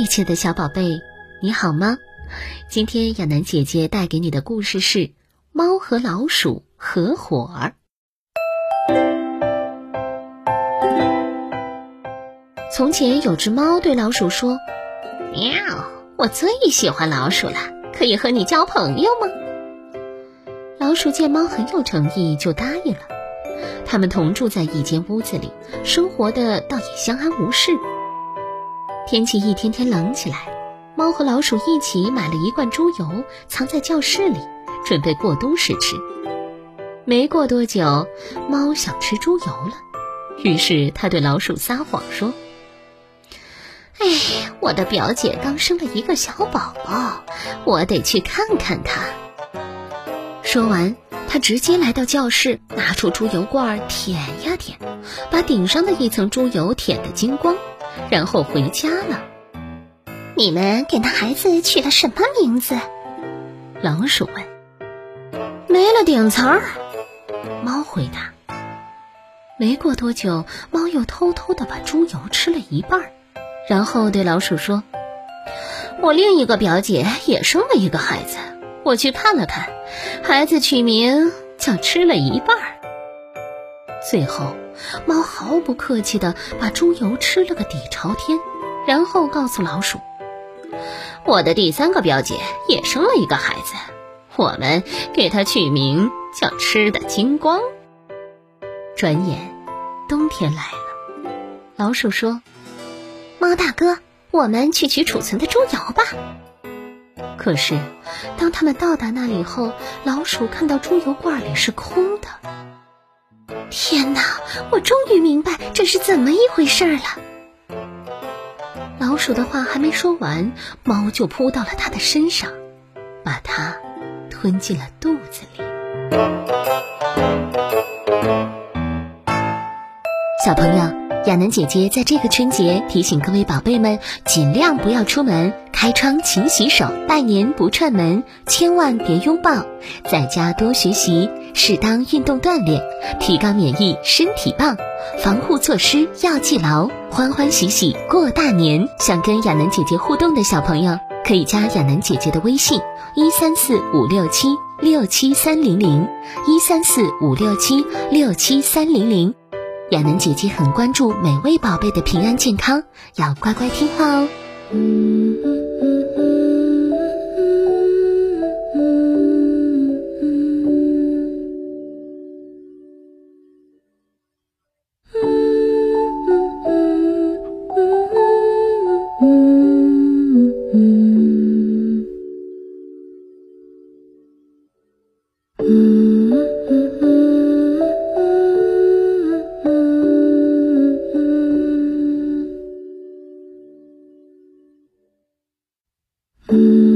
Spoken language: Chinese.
一切的小宝贝，你好吗？今天亚楠姐姐带给你的故事是《猫和老鼠合伙儿》。从前有只猫对老鼠说：“喵，我最喜欢老鼠了，可以和你交朋友吗？”老鼠见猫很有诚意，就答应了。他们同住在一间屋子里，生活的倒也相安无事。天气一天天冷起来，猫和老鼠一起买了一罐猪油，藏在教室里，准备过冬时吃。没过多久，猫想吃猪油了，于是它对老鼠撒谎说：“哎，我的表姐刚生了一个小宝宝，我得去看看她。”说完，他直接来到教室，拿出猪油罐舔呀舔，把顶上的一层猪油舔得精光。然后回家了。你们给那孩子取了什么名字？老鼠问。没了顶层儿。猫回答。没过多久，猫又偷偷的把猪油吃了一半，然后对老鼠说：“我另一个表姐也生了一个孩子，我去看了看，孩子取名叫吃了一半。”最后。猫毫不客气地把猪油吃了个底朝天，然后告诉老鼠：“我的第三个表姐也生了一个孩子，我们给它取名叫吃的精光。”转眼，冬天来了。老鼠说：“猫大哥，我们去取储存的猪油吧。”可是，当他们到达那里后，老鼠看到猪油罐里是空的。天哪！我终于明白这是怎么一回事儿了。老鼠的话还没说完，猫就扑到了它的身上，把它吞进了肚子里。小朋友，亚楠姐姐在这个春节提醒各位宝贝们，尽量不要出门，开窗勤洗手，拜年不串门，千万别拥抱，在家多学习。适当运动锻炼，提高免疫，身体棒。防护措施要记牢，欢欢喜喜过大年。想跟亚楠姐姐互动的小朋友，可以加亚楠姐姐的微信：一三四五六七六七三零零，一三四五六七六七三零零。亚楠姐姐很关注每位宝贝的平安健康，要乖乖听话哦。Mm-hmm.